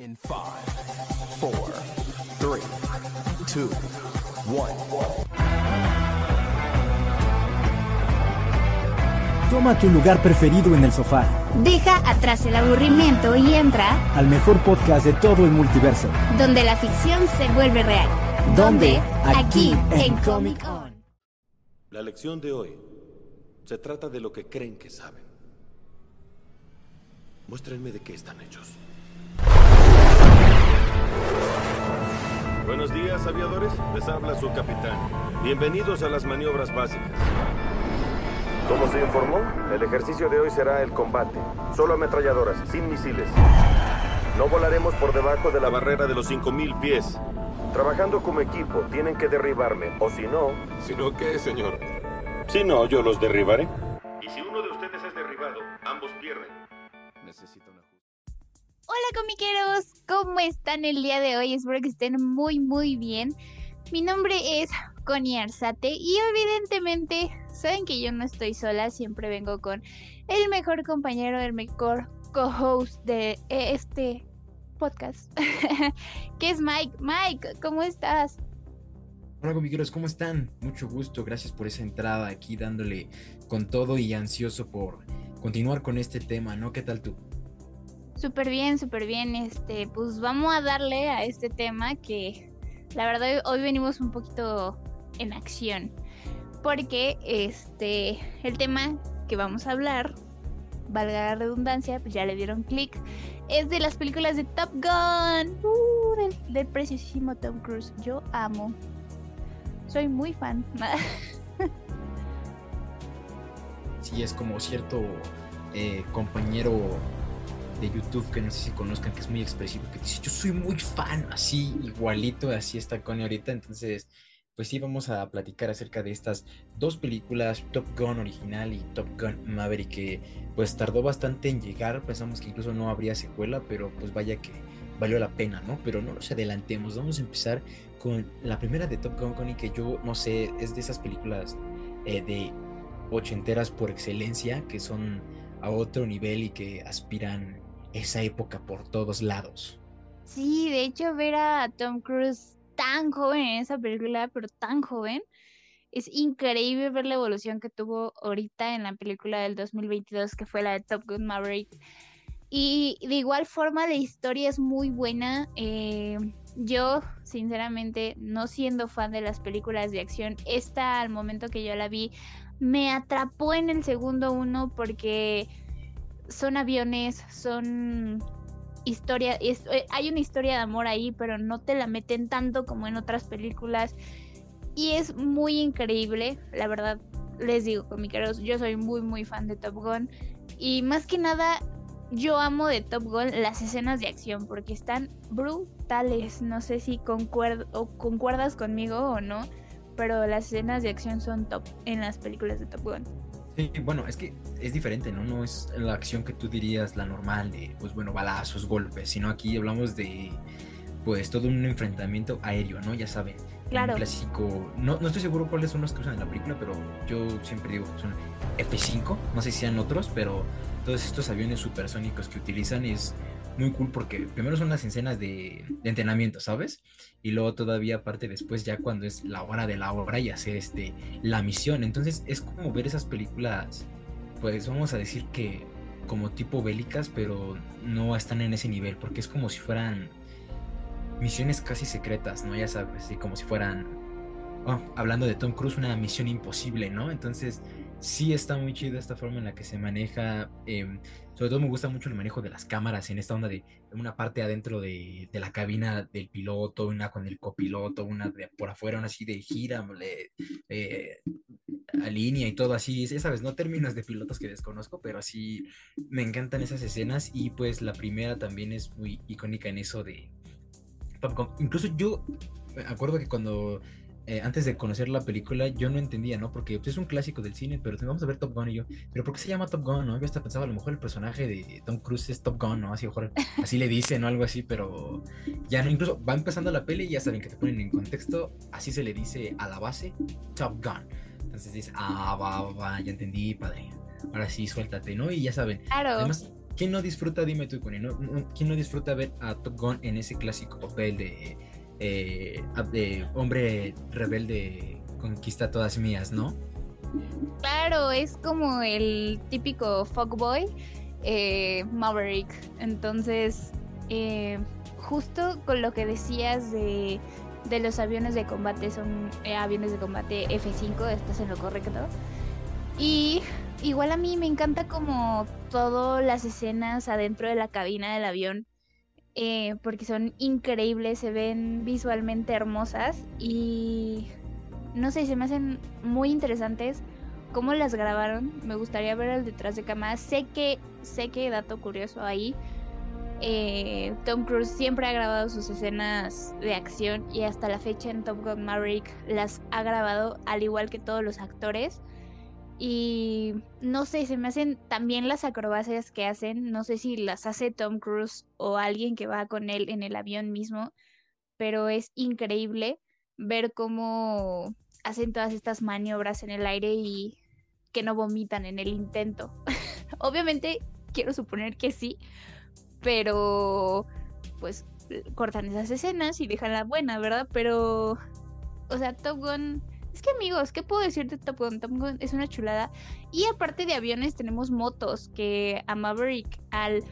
In 5, 4, 3, 2, 1. Toma tu lugar preferido en el sofá. Deja atrás el aburrimiento y entra al mejor podcast de todo el multiverso. Donde la ficción se vuelve real. ¿Dónde? Aquí, Aquí, en en Comic On. La lección de hoy se trata de lo que creen que saben. Muéstrenme de qué están hechos. Buenos días, aviadores. Les habla su capitán. Bienvenidos a las maniobras básicas. Como se informó, el ejercicio de hoy será el combate. Solo ametralladoras, sin misiles. No volaremos por debajo de la barrera de los 5000 pies. Trabajando como equipo, tienen que derribarme, o si no... ¿Si no qué, señor? Si no, yo los derribaré. Y si uno de ustedes es derribado, ambos pierden. Necesito. Hola comiqueros, ¿cómo están el día de hoy? Espero que estén muy muy bien. Mi nombre es Connie Arzate y evidentemente saben que yo no estoy sola, siempre vengo con el mejor compañero, el mejor co-host de este podcast, que es Mike. Mike, ¿cómo estás? Hola comiqueros, ¿cómo están? Mucho gusto, gracias por esa entrada aquí dándole con todo y ansioso por continuar con este tema, ¿no? ¿Qué tal tú? Súper bien, súper bien. Este, pues vamos a darle a este tema que la verdad hoy venimos un poquito en acción. Porque este, el tema que vamos a hablar, valga la redundancia, pues ya le dieron clic, es de las películas de Top Gun. Uh, del, preciosísimo Tom Cruise. Yo amo. Soy muy fan. Sí, es como cierto eh, compañero de YouTube que no sé si conozcan, que es muy expresivo, que dice, yo soy muy fan, así, igualito, así está Connie ahorita, entonces, pues sí, vamos a platicar acerca de estas dos películas, Top Gun original y Top Gun Maverick, que pues tardó bastante en llegar, pensamos que incluso no habría secuela, pero pues vaya que valió la pena, ¿no? Pero no nos adelantemos, vamos a empezar con la primera de Top Gun, Connie, que yo, no sé, es de esas películas eh, de ochenteras por excelencia, que son a otro nivel y que aspiran esa época por todos lados. Sí, de hecho ver a Tom Cruise tan joven en esa película, pero tan joven, es increíble ver la evolución que tuvo ahorita en la película del 2022, que fue la de Top Gun Maverick. Y de igual forma la historia es muy buena. eh, yo, sinceramente, no siendo fan de las películas de acción, esta al momento que yo la vi me atrapó en el segundo uno porque son aviones, son historia, es- eh, hay una historia de amor ahí, pero no te la meten tanto como en otras películas. Y es muy increíble, la verdad, les digo, comiqueros, yo soy muy, muy fan de Top Gun. Y más que nada, yo amo de Top Gun las escenas de acción, porque están brutales. No sé si concuer- o concuerdas conmigo o no, pero las escenas de acción son top en las películas de Top Gun. Sí, bueno, es que es diferente, ¿no? No es la acción que tú dirías la normal de, pues bueno, balazos, golpes, sino aquí hablamos de, pues, todo un enfrentamiento aéreo, ¿no? Ya saben, Claro. un clásico, no, no estoy seguro cuáles son los que usan en la película, pero yo siempre digo que son F5, no sé si sean otros, pero todos estos aviones supersónicos que utilizan es muy cool porque primero son las escenas de, entrenamiento, ¿sabes? Y luego todavía aparte después ya cuando es la hora de la hora y hacer este la misión. Entonces es como ver esas películas, pues vamos a decir que como tipo bélicas, pero no están en ese nivel, porque es como si fueran misiones casi secretas, ¿no? Ya sabes, así como si fueran, oh, hablando de Tom Cruise, una misión imposible, ¿no? Entonces sí está muy chido esta forma en la que se maneja. eh, sobre todo me gusta mucho el manejo de las cámaras en esta onda de una parte adentro de, de la cabina del piloto, una con el copiloto, una por afuera, una así de gira, le- eh, a línea y todo así, sabes, no términos de pilotos que desconozco, pero así me encantan esas escenas y pues la primera también es muy icónica en eso de. Incluso yo me acuerdo que cuando eh, antes de conocer la película yo no entendía, ¿no? Porque pues, es un clásico del cine, pero vamos a ver Top Gun y yo, pero ¿por qué se llama Top Gun? ¿No? Yo hasta pensaba a lo mejor el personaje de Tom Cruise es Top Gun, ¿no? Así, mejor, así le dicen o algo así, pero ya no, incluso va empezando la peli y ya saben que te ponen en contexto, así se le dice a la base Top Gun. Entonces dices, ah, va, va, va, ya entendí, padre. Ahora sí, suéltate, ¿no? Y ya saben. Claro. Además, ¿quién no disfruta, dime tú, Connie, no- ¿quién no disfruta ver a Top Gun en ese clásico papel de, eh, hombre rebelde conquista todas mías, ¿no? Claro, es como el típico fuckboy eh, Maverick. Entonces, eh, justo con lo que decías de, de los aviones de combate, son eh, aviones de combate F5, estás en lo correcto. Y igual a mí me encanta como todas las escenas adentro de la cabina del avión. Eh, porque son increíbles, se ven visualmente hermosas y no sé, se me hacen muy interesantes cómo las grabaron. Me gustaría ver el detrás de cámara. Sé que, sé que dato curioso ahí. eh, Tom Cruise siempre ha grabado sus escenas de acción y hasta la fecha en Top Gun Maverick las ha grabado al igual que todos los actores. Y no sé, se me hacen también las acrobacias que hacen. No sé si las hace Tom Cruise o alguien que va con él en el avión mismo. Pero es increíble ver cómo hacen todas estas maniobras en el aire y que no vomitan en el intento. Obviamente quiero suponer que sí, pero pues cortan esas escenas y dejan la buena, ¿verdad? Pero, o sea, Top Gun... Es que amigos, ¿qué puedo decir de Top Gun? Top Gun es una chulada. Y aparte de aviones tenemos motos, que a Maverick, al,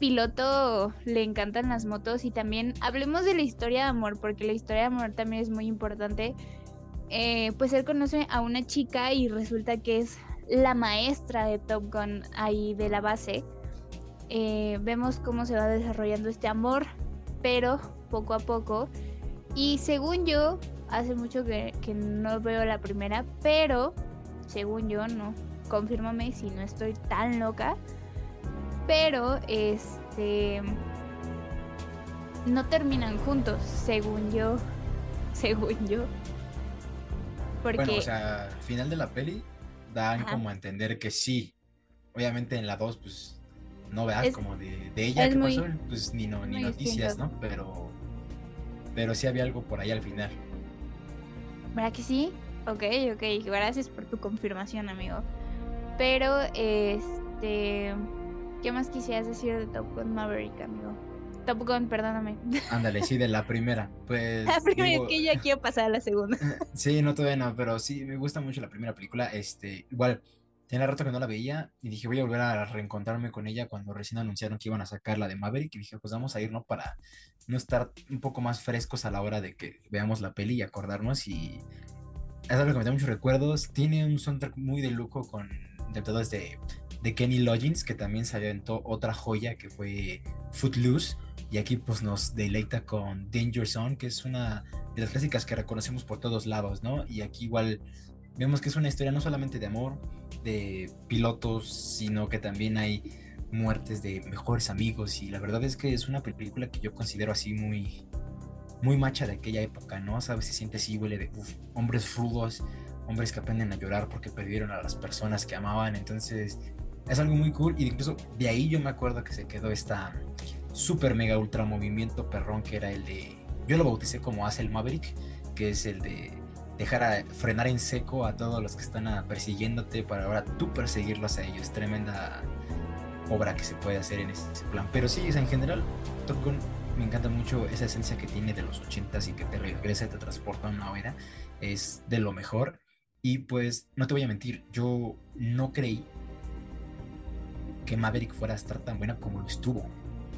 piloto le encantan las motos y también hablemos de la historia de amor, porque la historia de amor también es muy importante. Eh, pues él conoce a una chica y resulta que es la maestra de Top Gun ahí de la base. Eh, vemos cómo se va desarrollando este amor, pero poco a poco. Y según yo, hace mucho que, que no veo la primera, pero según yo, no, confírmame si no estoy tan loca. Pero este no terminan juntos, según yo. Según yo. Porque Bueno, o sea, al final de la peli dan Ajá. como a entender que sí. Obviamente en la 2, pues no veas como de, de ella muy- pasó, pues ni, no, ni noticias, distinto. ¿no? Pero, pero sí había algo por ahí al final. ¿Verdad que sí? Ok, ok. Gracias por tu confirmación, amigo. Pero, este... ¿Qué más quisieras decir de Top Gun Maverick, amigo? Top Gun, perdóname. Ándale, sí, de la primera. Pues. La primera digo, es que ya quiero pasar a la segunda. Sí, no todavía no, pero sí, me gusta mucho la primera película. Este, igual, tenía rato que no la veía y dije, voy a volver a reencontrarme con ella cuando recién anunciaron que iban a sacar la de Maverick. Y dije, pues vamos a ir, ¿no? Para no estar un poco más frescos a la hora de que veamos la peli y acordarnos. Y es algo que me da muchos recuerdos. Tiene un soundtrack muy de lujo con interpretados de, de Kenny Loggins, que también se aventó otra joya que fue Footloose. Y aquí pues nos deleita con Danger Zone, que es una de las clásicas que reconocemos por todos lados, ¿no? Y aquí igual vemos que es una historia no solamente de amor, de pilotos, sino que también hay muertes de mejores amigos. Y la verdad es que es una película que yo considero así muy muy macha de aquella época, ¿no? Sabes, se siente así, huele de hombres rudos, hombres que aprenden a llorar porque perdieron a las personas que amaban, entonces es algo muy cool. Y incluso de ahí yo me acuerdo que se quedó esta super mega ultra movimiento perrón que era el de yo lo bauticé como hace el Maverick, que es el de dejar a frenar en seco a todos los que están ah, persiguiéndote para ahora tú perseguirlos a ellos. Tremenda obra que se puede hacer en ese plan. Pero sí, en general, Top Gun me encanta mucho esa esencia que tiene de los 80s y que te regresa y te transporta a una era. Es de lo mejor. Y pues, no te voy a mentir, yo no creí que Maverick fuera a estar tan buena como lo estuvo.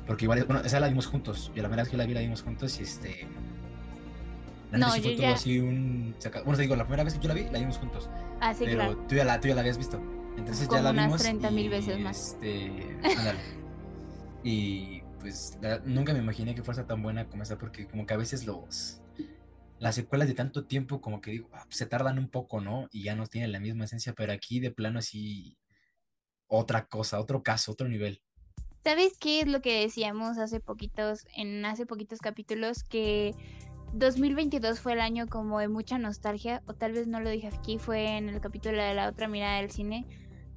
Porque igual, bueno, esa la vimos juntos. Y la verdad es que la vi, la vimos juntos y este... No, sí yo ya- así un... Bueno, te digo, la primera vez que yo la vi, la vimos juntos. Ah, sí, pero claro. tú, ya la, tú ya la habías visto. Entonces Como ya la unas vimos. 30.000 y, veces más. Este, ándale. y pues la- nunca me imaginé que fuese tan buena como esa, porque como que a veces los... Las secuelas de tanto tiempo, como que digo, ah, se tardan un poco, ¿no? Y ya no tienen la misma esencia, pero aquí de plano así. Otra cosa, otro caso, otro nivel. ¿Sabes qué es lo que decíamos hace poquitos, en hace poquitos capítulos? Que 2022 fue el año como de mucha nostalgia, o tal vez no lo dije aquí, fue en el capítulo de la otra mirada del cine.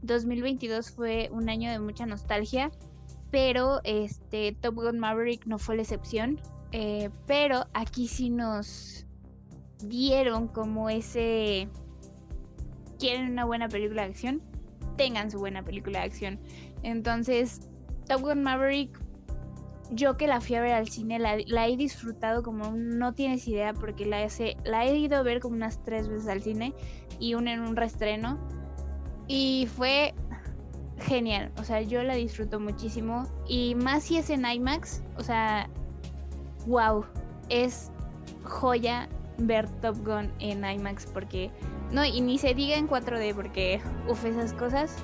2022 fue un año de mucha nostalgia, pero este Top Gun Maverick no fue la excepción. Eh, pero aquí sí nos dieron como ese... ¿Quieren una buena película de acción? tengan su buena película de acción. Entonces, Top Gun Maverick, yo que la fui a ver al cine, la, he disfrutado como no tienes idea, porque la, he- ido a ver como unas tres veces al cine y una en un reestreno. Y fue genial, o sea, yo la disfruto muchísimo. Y más si es en IMAX, o sea, wow, es joya ver Top Gun en IMAX porque no y ni se diga en 4D porque uf esas cosas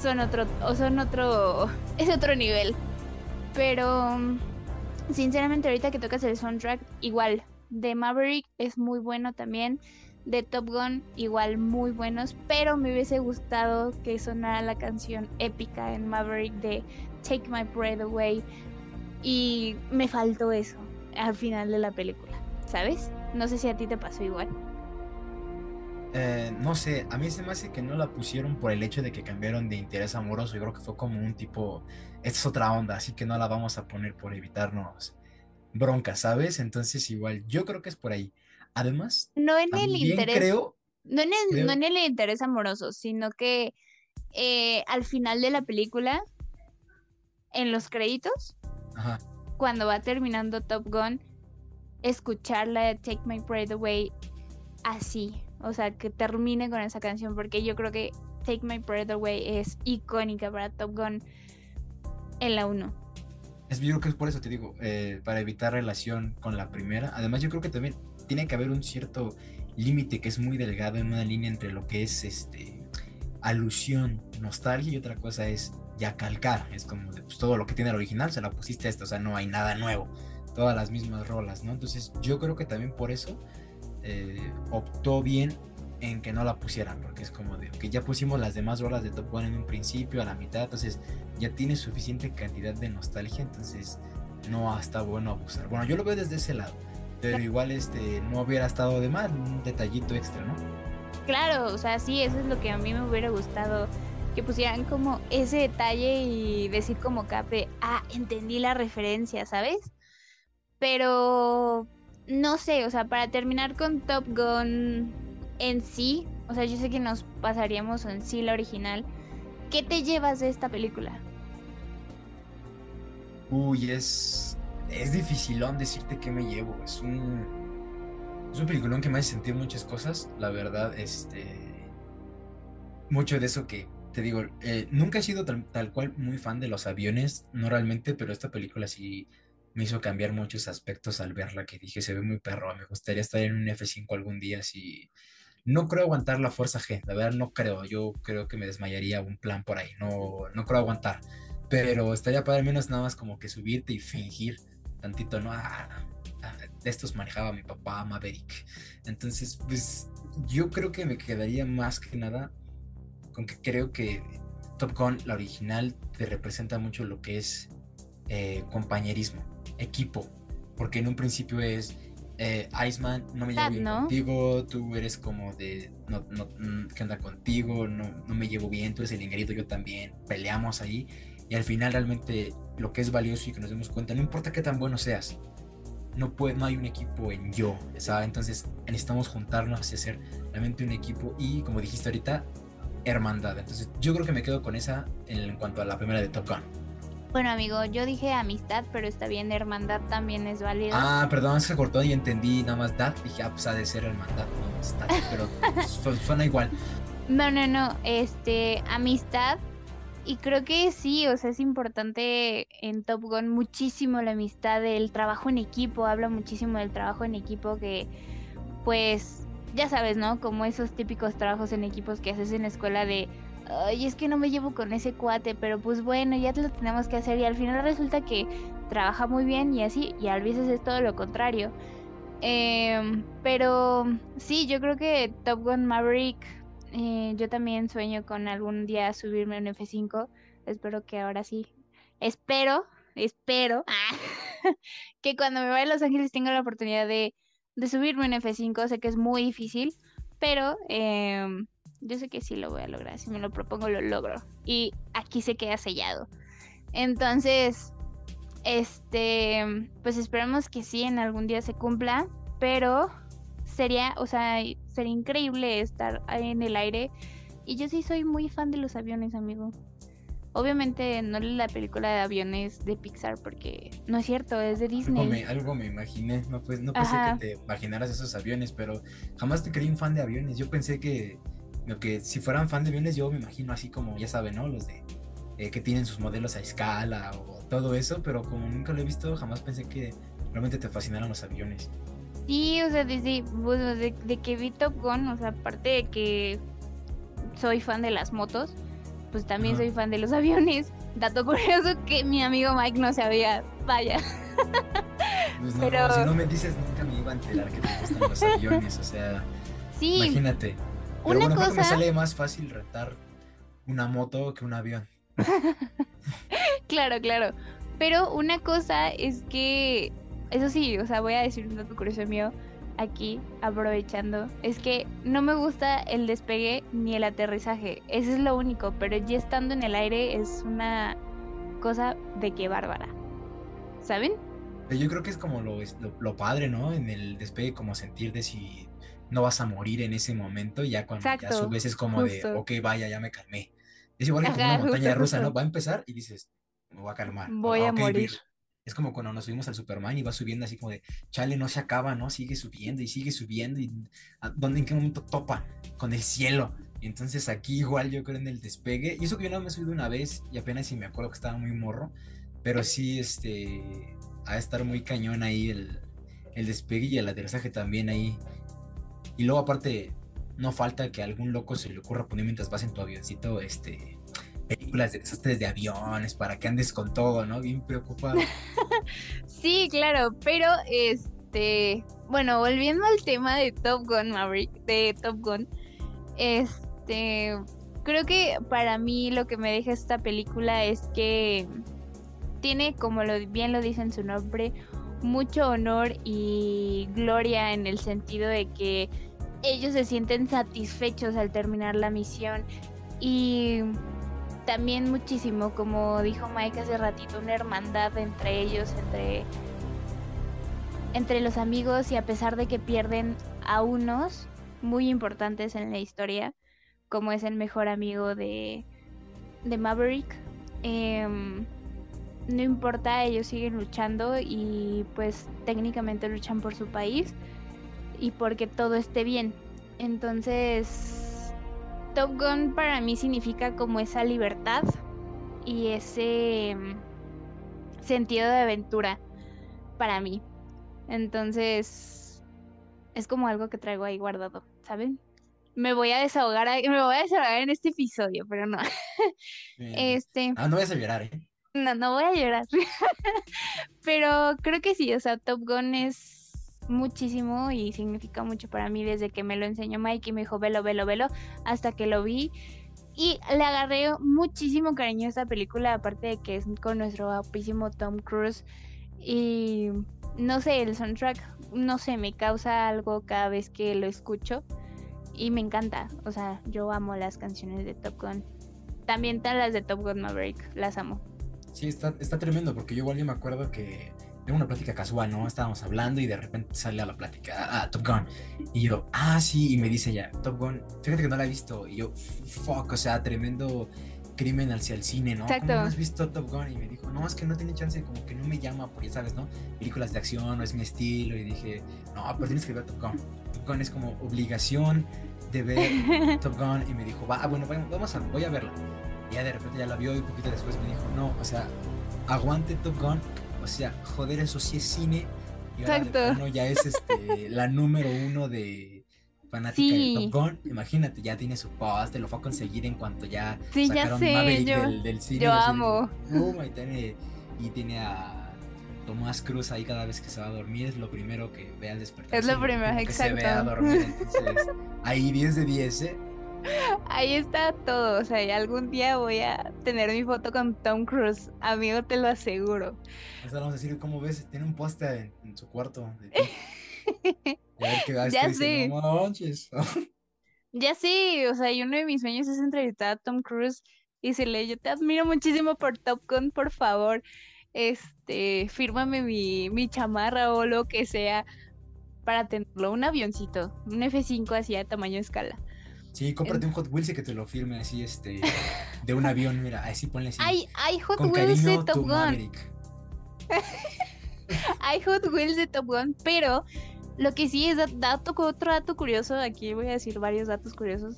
son otro o son otro es otro nivel. Pero mm, sinceramente ahorita que tocas el soundtrack igual de Maverick es muy bueno también. De Top Gun igual muy buenos, pero me hubiese gustado que sonara la canción épica en Maverick de Take My Breath Away y me faltó eso al final de la película, ¿sabes? No sé si a ti te pasó igual. Eh, no sé, a mí se me hace que no la pusieron por el hecho de que cambiaron de interés amoroso. Yo creo que fue como un tipo, esta es otra onda, así que no la vamos a poner por evitarnos broncas, ¿sabes? Entonces igual, yo creo que es por ahí. Además, No en el interés, creo, no en el, creo- no en el interés amoroso, sino que eh, al final de la película, en los créditos, ajá, cuando va terminando Top Gun, escuchar la de Take My Breath Away así, o sea, que termine con esa canción, porque yo creo que Take My Breath Away es icónica para Top Gun en la 1. es, yo creo que es por eso te digo, eh, para evitar relación con la primera. Además, yo creo que también tiene que haber un cierto límite que es muy delgado en una línea entre lo que es este alusión, nostalgia y otra cosa es ya calcar. Es como pues, todo lo que tiene el original se la pusiste a esto, o sea, no hay nada nuevo. Todas las mismas rolas, ¿no? Entonces, yo creo que también por eso eh, optó bien en que no la pusieran, porque es como de que ya pusimos las demás rolas de Top Gun en un principio, a la mitad, entonces ya tiene suficiente cantidad de nostalgia, entonces no está bueno abusar. Bueno, yo lo veo desde ese lado, pero igual este no hubiera estado de mal, un detallito extra, ¿no? Claro, o sea, sí, eso es lo que a mí me hubiera gustado que pusieran como ese detalle y decir como cape, ah, entendí la referencia, ¿sabes? Pero no sé, o sea, para terminar con Top Gun en sí, o sea, yo sé que nos pasaríamos en sí la original. ¿Qué te llevas de esta película? Uy, es es dificilón decirte qué me llevo, es un es un peliculón que me hace sentir muchas cosas, la verdad, este mucho de eso que te digo, eh, nunca he sido tal, tal cual muy fan de los aviones, no realmente, pero esta película sí me hizo cambiar muchos aspectos al verla, que dije, se ve muy perro, me gustaría estar en un F5 algún día, no creo aguantar la fuerza G, la verdad no creo, yo creo que me desmayaría un plan por ahí, no, no creo aguantar, pero estaría para al menos nada más como que subirte y fingir tantito, ¿no? Ah, ah, de estos manejaba mi papá Maverick, entonces pues yo creo que me quedaría más que nada con que creo que Top Gun, la original, te representa mucho lo que es eh, compañerismo, equipo, porque en un principio es eh, Iceman, no me llevo bien ¿no? contigo, tú eres como de, no, no, mm, ¿qué onda contigo? No, no me llevo bien, tú eres el ingerito, yo también, peleamos ahí, y al final realmente lo que es valioso y que nos demos cuenta, no importa qué tan bueno seas, no, puede, no hay un equipo en yo, ¿sabes? Entonces necesitamos juntarnos y hacer realmente un equipo y como dijiste ahorita, hermandad. Entonces yo creo que me quedo con esa en, en cuanto a la primera de Top Gun. Bueno, amigo, yo dije amistad, pero está bien, hermandad también es válido. Ah, perdón, se cortó y entendí nada más Dad. Dije, ah, pues ha de ser hermandad, no, está, pero su- suena igual. No, no, no, este, amistad. Y creo que sí, o sea, es importante en Top Gun muchísimo la amistad, el trabajo en equipo, habla muchísimo del trabajo en equipo que, pues, ya sabes, ¿no? Como esos típicos trabajos en equipos que haces en la escuela de, ay, es que no me llevo con ese cuate, pero pues bueno, ya lo tenemos que hacer y al final resulta que trabaja muy bien y así, y a veces es todo lo contrario. Em, pero sí, yo creo que Top Gun Maverick, eh, yo también sueño con algún día subirme en F5. Espero que ahora sí. Espero, espero que cuando me vaya a Los Ángeles tenga la oportunidad de, de subirme en F5. Sé que es muy difícil, pero em, yo sé que sí lo voy a lograr. Si me lo propongo, lo logro. Y aquí se queda sellado. Entonces, este, pues esperamos que sí en algún día se cumpla, pero sería, o sea, sería increíble estar ahí en el aire Y yo sí soy muy fan de los aviones, amigo. Obviamente no la película de aviones de Pixar porque no es cierto, es de Algo Disney. me, algo me imaginé, no, pues, no pensé Ajá. que te imaginaras esos aviones, pero jamás te creí un fan de aviones. Yo pensé que, lo que si fueran fan de aviones, yo me imagino así como, ya saben, ¿no? Los de eh, que tienen sus modelos a escala o todo eso, pero como nunca lo he visto, jamás pensé que realmente te fascinaran los aviones. Sí, o sea, desde bueno, de, de que vi Top Gun, o sea, aparte de que soy fan de las motos, pues también Ajá. soy fan de los aviones. Dato curioso que mi amigo Mike no sabía. Vaya. Pues no, Pero- si no me dices, nunca me iba a enterar que te gustan los aviones, o sea, Sí, imagínate. Pero una bueno, creo que me cosa- sale más fácil retar una moto que un avión. claro, claro. Pero una cosa es que, eso sí, o sea, voy a decir un dato curioso mío aquí, aprovechando, es que no me gusta el despegue ni el aterrizaje. Eso es lo único, pero ya estando en el aire es una cosa de que bárbara. ¿Saben? Yo creo que es como lo, lo, lo padre, ¿no? En el despegue, como sentir de si no vas a morir en ese momento, ya cuando ya Exacto, subes es como de, justo. ok, vaya, ya me calmé. Es igual que como Ajá, una montaña justo, rusa, ¿no? Va a empezar y dices, me voy a calmar. Voy a ok, morir. vir. Es como cuando nos subimos al Superman y va subiendo así como de, chale, no se acaba, ¿no? Sigue subiendo y sigue subiendo y ¿a ¿dónde, en qué momento topa con el cielo? Y entonces aquí igual yo creo en el despegue, y eso que yo no me he subido una vez y apenas si me acuerdo que estaba muy morro, pero sí, este, a estar muy cañón ahí el, el despegue y el aterrizaje también ahí. Y luego aparte, no falta que a algún loco se le ocurra poner mientras vas en tu avioncito, este, películas de desastres de aviones para que andes con todo, ¿no? Bien preocupado. Sí, claro, pero este, bueno, volviendo al tema de Top Gun Maverick, de Top Gun, este, creo que para mí lo que me deja esta película es que tiene, como lo, bien lo dice en su nombre, mucho honor y gloria en el sentido de que ellos se sienten satisfechos al terminar la misión. Y también muchísimo, como dijo Mike hace ratito, una hermandad entre ellos, entre, entre los amigos y a pesar de que pierden a unos muy importantes en la historia, como es el mejor amigo de, de Maverick, em, no importa, ellos siguen luchando y pues técnicamente luchan por su país y porque todo esté bien. Entonces, Top Gun para mí significa como esa libertad y ese mm, sentido de aventura para mí. Entonces, es como algo que traigo ahí guardado, ¿saben? Me voy a desahogar, me voy a desahogar en este episodio, pero no. Bien. Este, Ah, no vayas a llorar, ¿eh? no, no voy a llorar. Pero creo que sí, o sea, Top Gun es muchísimo y significa mucho para mí desde que me lo enseñó Mike y me dijo, velo, velo, velo, hasta que lo vi. Y le agarré muchísimo cariño a esta película, aparte de que es con nuestro guapísimo Tom Cruise. Y no sé, el soundtrack, no sé, me causa algo cada vez que lo escucho. Y me encanta, o sea, yo amo las canciones de Top Gun. También las de Top Gun Maverick, las amo. Sí, está, está tremendo, porque yo igual yo me acuerdo que era una plática casual, ¿no? Estábamos hablando y de repente sale a la plática, ah, Top Gun. Y yo, ah, sí, y me dice ella, Top Gun, fíjate que no la he visto. Y yo, fuck, o sea, tremendo crimen hacia el cine, ¿no? Exacto. ¿Cómo no has visto Top Gun? Y me dijo, no, es que no tiene chance, como que no me llama, porque ya sabes, ¿no? Películas de acción, no es mi estilo. Y dije, no, pero tienes que ver Top Gun. Top Gun es como obligación de ver Top Gun y me dijo, va, ah, bueno, vamos- vamos a, voy a verla. Y ya de repente ya la vio y un poquito después me dijo, no, o sea, aguante Top Gun, o sea, joder, eso sí es cine. Y Exacto. ya es este, la número uno de fanática Sí. de Top Gun. Imagínate, ya tiene su post, lo fue a conseguir en cuanto ya Sí, ya sacaron sé, Maverick yo- del, del cine. yo amo. "Boom", y, tiene, y tiene a Tomás Cruz ahí cada vez que se va a dormir, es lo primero que ve al despertar. Es lo primero, como que se ve a exacto. dormir, entonces ahí 10 de 10, ¿eh? Ahí está todo, o sea, algún día voy a tener mi foto con Tom Cruise, amigo, te lo aseguro. Entonces vamos a decir, ¿cómo ves? Tiene un póster en, en su cuarto de ti. Y a ver qué ves Ya que dice, sé. no manches. Ya sí, o sea, y uno de mis sueños es entrevistar a Tom Cruise y decirle, yo te admiro muchísimo por Top Gun, por favor, este, fírmame mi, mi chamarra o lo que sea para tenerlo, un avioncito, un F5 así a tamaño escala. Sí, cómprate un Hot Wheels y que te lo firme así, este, de un avión, mira, así ponle así. Hay, hay Hot Con Wheels de Top Gun. Hay Hot Wheels de Top Gun, pero lo que sí es dat- dato, otro dato curioso, aquí voy a decir varios datos curiosos,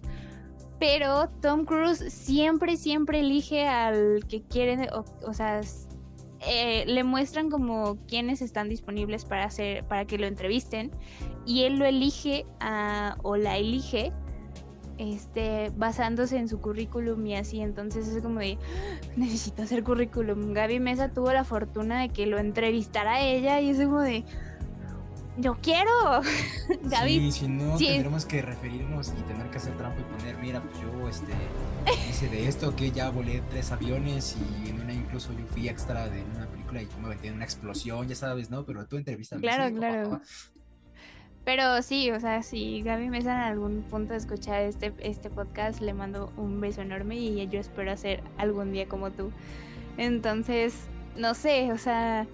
pero Tom Cruise siempre, siempre elige al que quiere, o, o sea, eh, le muestran como quienes están disponibles para hacer, para que lo entrevisten, y él lo elige a- o la elige este, basándose en su currículum y así, entonces es como de, necesito hacer currículum. Gaby Mesa tuvo la fortuna de que lo entrevistara a ella y es como de, yo quiero. Gaby, Sí, si no, sí. tendremos que referirnos y tener que hacer trampa y poner, mira, pues yo, este, hice de esto que ya volé tres aviones y en una incluso yo fui extra de una película y yo me aventé en una explosión, ya sabes, ¿no? Pero tú entrevistas. Claro, claro. Pero sí, o sea, si Gaby Mesa en algún punto escucha este, este podcast, le mando un beso enorme y yo espero hacer algún día como tú. Entonces, no sé, o sea,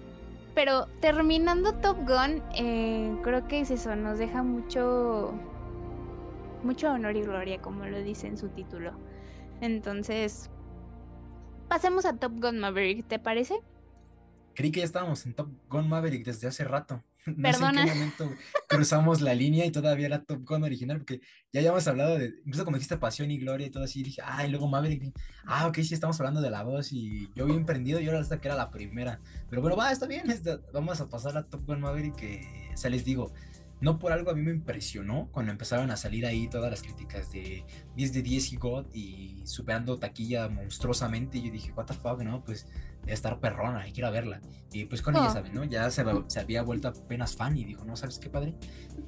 pero terminando Top Gun, eh, creo que es eso, nos deja mucho, mucho honor y gloria, como lo dice en su título. Entonces, pasemos a Top Gun Maverick, ¿te parece? Creí que ya estábamos en Top Gun Maverick desde hace rato. No Perdona. sé en qué momento cruzamos la línea y todavía era Top Gun original, porque ya habíamos hablado de, incluso como dijiste Pasión y Gloria y todo así, dije, ah, y luego Maverick, ah, ok, sí, estamos hablando de la voz y yo bien prendido y ahora hasta que era la primera. Pero bueno, va, está bien, está- vamos a pasar a Top Gun Maverick, que, o sea, les digo, no por algo a mí me impresionó cuando empezaron a salir ahí todas las críticas de 10 de 10 y God y superando taquilla monstruosamente. Y yo dije, what the fuck, ¿no? Pues estar perrona, hay que ir a verla. Y pues con ella, Oh. ¿saben? ¿no? Ya se, se había vuelto apenas fan y dijo, no, ¿sabes qué, padre?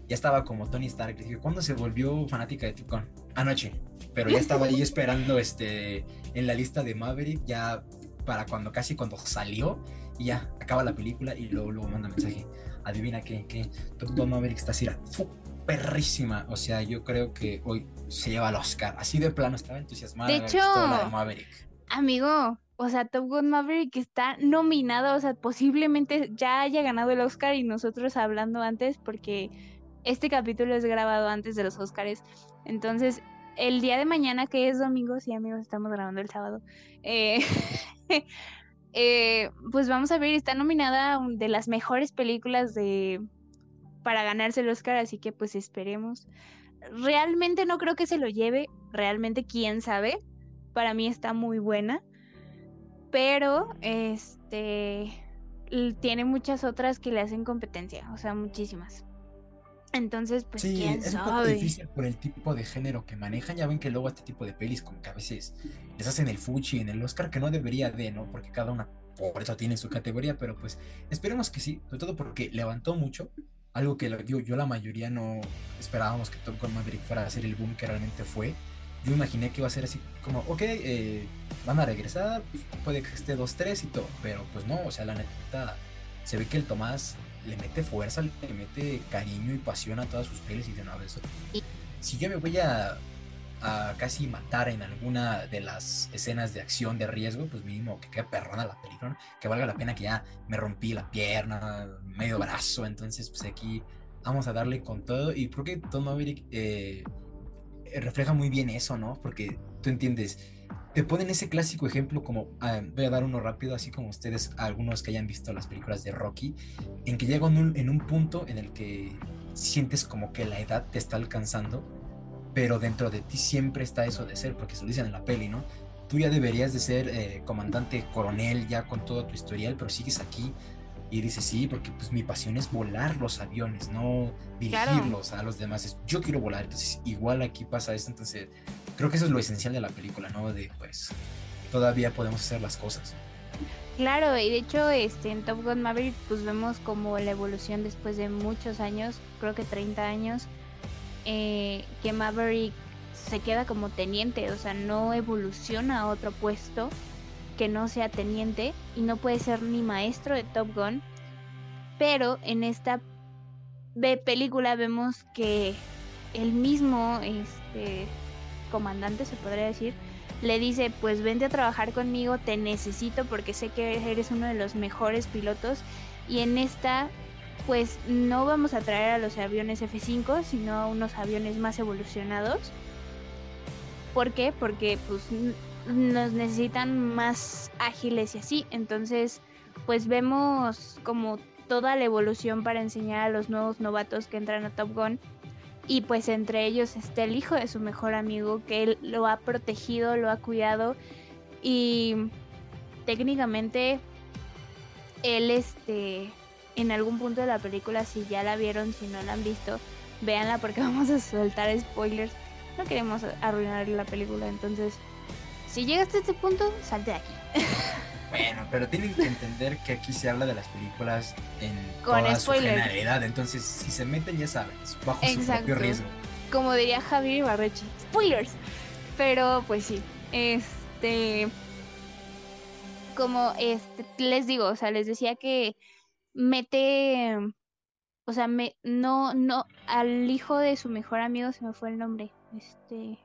Ya estaba como Tony Stark. Dije, ¿cuándo se volvió fanática de Gun? Anoche. Pero ya estaba ahí esperando este, en la lista de Maverick, ya para cuando casi cuando salió. Y ya, acaba la película y luego, luego manda mensaje. Adivina qué, qué Top Maverick está así, perrísima. O sea, yo creo que hoy se lleva el Oscar. Así de plano, estaba entusiasmada. De la de hecho, Maverick. Amigo, o sea, Top Gun Maverick está nominado, o sea, posiblemente ya haya ganado el Oscar y nosotros hablando antes porque este capítulo es grabado antes de los Oscars. Entonces, el día de mañana, que es domingo, sí, amigos, estamos grabando el sábado, eh, eh, pues vamos a ver, está nominada de las mejores películas de para ganarse el Oscar, así que pues esperemos. Realmente no creo que se lo lleve, realmente quién sabe. Para mí está muy buena, pero este tiene muchas otras que le hacen competencia, o sea, muchísimas. Entonces, pues Sí, quién es un poco sabe. difícil por el tipo de género que manejan. Ya ven que luego este tipo de pelis como que a veces les hacen el fuchi en el Oscar que no debería de, ¿no? Porque cada una por eso tiene su categoría, pero pues esperemos que sí, sobre todo porque levantó mucho. Algo que digo, yo la mayoría no esperábamos que Top Gun Maverick fuera a ser el boom que realmente fue. Yo imaginé que iba a ser así como, ok, eh, van a regresar, puede que esté 2-3 y todo, pero pues no, o sea, la neta, se ve que el Tomás le mete fuerza, le mete cariño y pasión a todas sus pelis y de no, eso. Si yo me voy a, a casi matar en alguna de las escenas de acción de riesgo, pues mínimo que quede perrona la película, ¿no? que valga la pena que ya me rompí la pierna, medio brazo, entonces pues aquí vamos a darle con todo y creo que Tom eh, refleja muy bien eso, ¿no? Porque tú entiendes, te ponen ese clásico ejemplo como, ah, voy a dar uno rápido, así como ustedes, algunos que hayan visto las películas de Rocky, en que llega en un, en un punto en el que sientes como que la edad te está alcanzando, pero dentro de ti siempre está eso de ser, porque se lo dicen en la peli, ¿no? Tú ya deberías de ser eh, comandante coronel ya con todo tu historial, pero sigues aquí y dices, sí, porque pues mi pasión es volar los aviones, no Claro. dirigirlos a los demás. Yo quiero volar, entonces igual aquí pasa esto, entonces creo que eso es lo esencial de la película, ¿no? De pues todavía podemos hacer las cosas. Claro, y de hecho este, en Top Gun Maverick pues vemos como la evolución después de muchos años, creo que 30 años, eh, que Maverick se queda como teniente, o sea, no evoluciona a otro puesto que no sea teniente y no puede ser ni maestro de Top Gun, pero en esta película vemos que el mismo este, comandante, se podría decir, le dice, pues vente a trabajar conmigo, te necesito porque sé que eres uno de los mejores pilotos y en esta pues no vamos a traer a los aviones F5, sino a unos aviones más evolucionados ¿Por qué? Porque pues nos necesitan más ágiles y así. Entonces, pues vemos como toda la evolución para enseñar a los nuevos novatos que entran a Top Gun. Y pues entre ellos está el hijo de su mejor amigo que él lo ha protegido, lo ha cuidado y técnicamente él este en algún punto de la película si ya la vieron, si no la han visto, véanla porque vamos a soltar spoilers. No queremos arruinar la película, entonces si llegaste a este punto, salte de aquí. Bueno, pero tienen que entender que aquí se habla de las películas en Con toda spoiler. su generalidad. Entonces, si se meten, ya saben, es bajo su propio riesgo. Como diría Javier Ibarreche, spoilers. Pero pues sí, este como este les digo, o sea, les decía que mete o sea, me no no al hijo de su mejor amigo se me fue el nombre. Este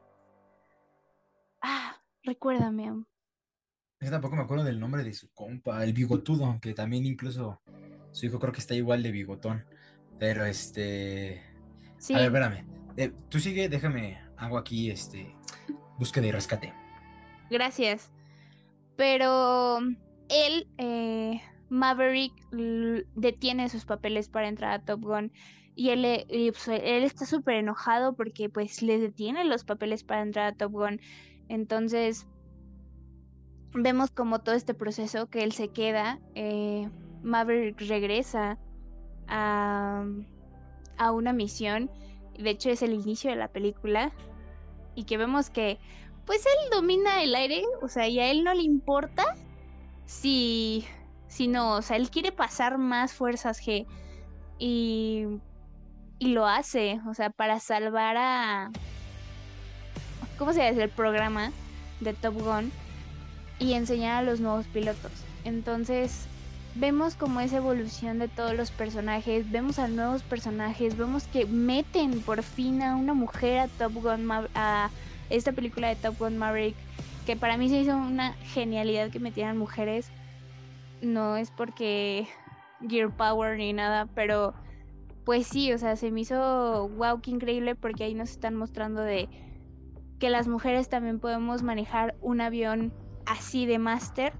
recuérdame. am. Yo tampoco me acuerdo del nombre de su compa, el bigotudo, que también incluso su hijo creo que está igual de bigotón. Pero este. Sí, A ver, espérame. Eh, tú sigue, déjame, hago aquí este. Búsqueda y rescate. gracias. Pero él, eh, Maverick, detiene sus papeles para entrar a Top Gun. Y él, y, pues, él está súper enojado porque pues le detiene los papeles para entrar a Top Gun. Entonces, vemos como todo este proceso que él se queda. eh, Maverick regresa a, a una misión. De hecho, es el inicio de la película. Y que vemos que pues él domina el aire, o sea, y a él no le importa si, si no, o sea, él quiere pasar más fuerzas G y, y lo hace, o sea, para salvar a, ¿cómo se llama? El programa de Top Gun y enseñar a los nuevos pilotos. Entonces, vemos como esa evolución de todos los personajes, vemos a nuevos personajes, vemos que meten por fin a una mujer a Top Gun, a esta película de Top Gun Maverick, que para mí se hizo una genialidad que metieran mujeres. No es porque Gear Power ni nada, pero pues sí, o sea, se me hizo wow, qué increíble porque ahí nos están mostrando de que las mujeres también podemos manejar un avión así de máster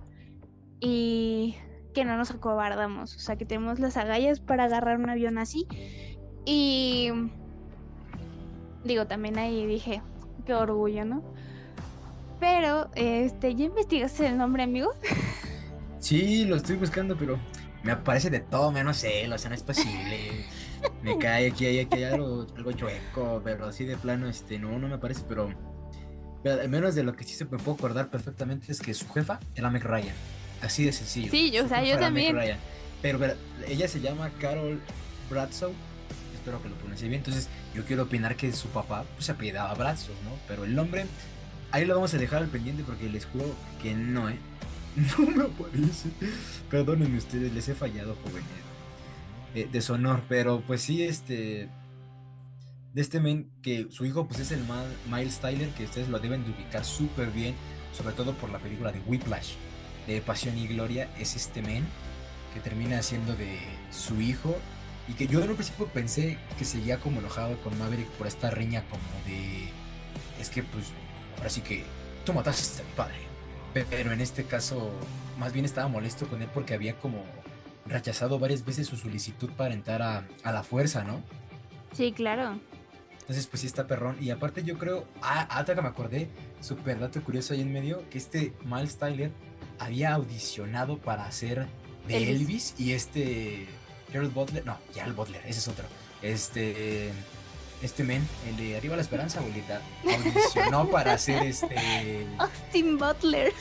y que no nos acobardamos, o sea, que tenemos las agallas para agarrar un avión así y digo, también ahí dije, qué orgullo, ¿no? Pero, este, ¿ya investigaste el nombre, amigo? Sí, lo estoy buscando, pero me aparece de todo menos él, o sea, no es posible. Me cae aquí, hay, aquí hay algo, algo chueco, pero así de plano, este, no, no me aparece, pero, pero al menos de lo que sí se me puedo acordar perfectamente es que su jefa era Meg Ryan, así de sencillo. Sí, yo- o sea, yo también. Ryan. Pero, pero ella se llama Carol Bradshaw, espero que lo pronuncie bien, entonces yo quiero opinar que su papá pues, se apellidaba Bradshaw, ¿no? Pero el nombre, ahí lo vamos a dejar al pendiente porque les juro que no, ¿eh? No me aparece. Perdónenme ustedes, les he fallado, jóvenes. Eh, deshonor, pero pues sí, este. De este men, que su hijo pues es el Miles Tyler, que ustedes lo deben de ubicar súper bien, sobre todo por la película de Whiplash, de Pasión y Gloria, es este men que termina siendo de su hijo y que yo en un principio pensé que seguía como enojado con Maverick por esta riña como de es que pues ahora sí que tú mataste a mi padre Pe- pero en este caso más bien estaba molesto con él porque había como rechazado varias veces su solicitud para entrar a, a la fuerza, ¿no? Sí, claro. Entonces, pues sí está perrón. Y aparte yo creo, ah, hasta que me acordé, súper dato curioso ahí en medio, que este Miles Tyler había audicionado para hacer de Elvis. Elvis, y este Gerald Butler, no, Gerald Butler, ese es otro. Este, este men, el de Arriba la Esperanza, abuelita, audicionó para hacer este... Austin Butler.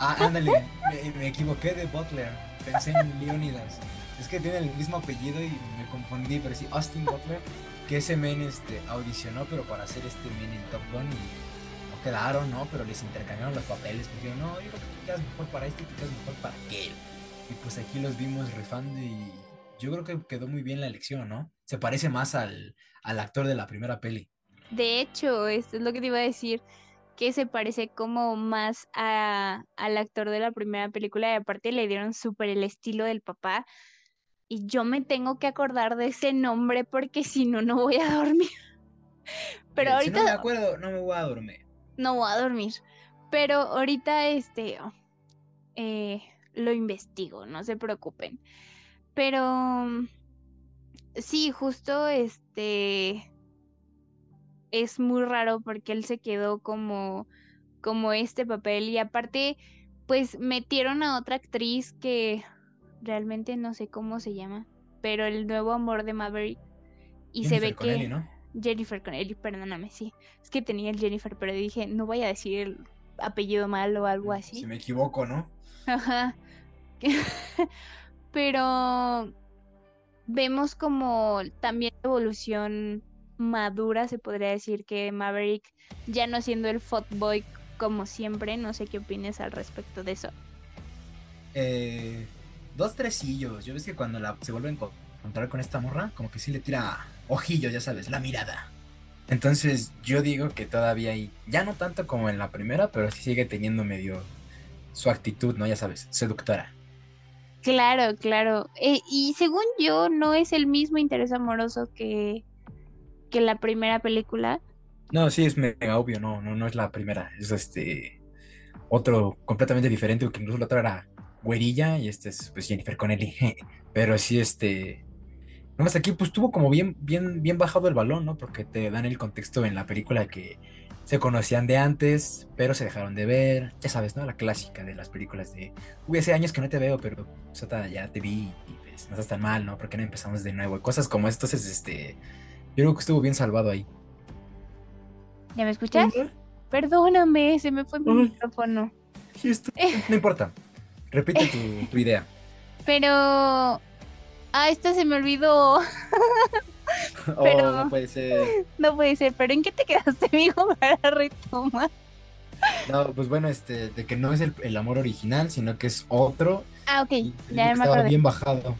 Ah, ándale, me, me equivoqué de Butler, pensé en Leonidas. Es que tiene el mismo apellido y me confundí, pero sí, Austin Butler, que ese men este, audicionó, pero para hacer este men en Top Gun y no quedaron, ¿no? Pero les intercambiaron los papeles, porque dijeron, no, yo creo que tú quedas mejor para este y tú quedas mejor para aquel. Y pues aquí los vimos rifando y yo creo que quedó muy bien la elección, ¿no? Se parece más al, al actor de la primera peli. De hecho, esto es lo que te iba a decir, que se parece como más a, al actor de la primera película y aparte le dieron súper el estilo del papá. Y yo me tengo que acordar de ese nombre porque si no, no voy a dormir. Pero Si no me ahorita, acuerdo, no me voy a dormir. no voy a dormir. Pero ahorita este eh, lo investigo, no se preocupen. Pero sí, justo este es muy raro porque él se quedó como como este papel y aparte pues metieron a otra actriz que realmente no sé cómo se llama, pero el nuevo amor de Maverick y se ve Jennifer Connelly, que ¿no? Jennifer Connelly, perdóname, sí. Es que tenía el Jennifer, pero dije, no voy a decir el apellido mal o algo así. Si me equivoco, ¿no? Ajá. Pero vemos como también evolución madura, se podría decir que Maverick ya no siendo el fuckboy como siempre, no sé qué opines al respecto de eso. Eh, dos tresillos. Yo ves que cuando la, se vuelven a encontrar con esta morra, como que sí le tira ojillos, ya sabes, la mirada. Entonces yo digo que todavía hay, ya no tanto como en la primera, pero sí sigue teniendo medio su actitud, ¿no? Ya sabes, seductora. Claro, claro. Eh, y según yo, no es el mismo interés amoroso que, que la primera película. No, sí, es mega obvio, no, no, no es la primera. Es este otro completamente diferente, que incluso la otra era güerilla y este es pues Jennifer Connelly. Pero sí, este. Nomás aquí pues tuvo como bien, bien, bien bajado el balón, ¿no? Porque te dan el contexto en la película que se conocían de antes, pero se dejaron de ver. Ya sabes, ¿no? La clásica de las películas de. Hace años que no te veo, pero pues, ya te vi y pues no estás tan mal, ¿no? Porque no empezamos de nuevo? Cosas como esto, entonces, este. Yo creo que estuvo bien salvado ahí. ¿Ya me escuchas? Perdóname, se me fue mi Ay. micrófono. No importa. Repite tu, tu idea. Pero. Ah, esta se me olvidó. Oh, no puede ser. No puede ser, pero ¿en qué te quedaste, amigo, para retomar? No, pues bueno, este, de que no es el, el amor original, sino que es otro. Ah, ok, y ya me estaba acordé. bien bajado.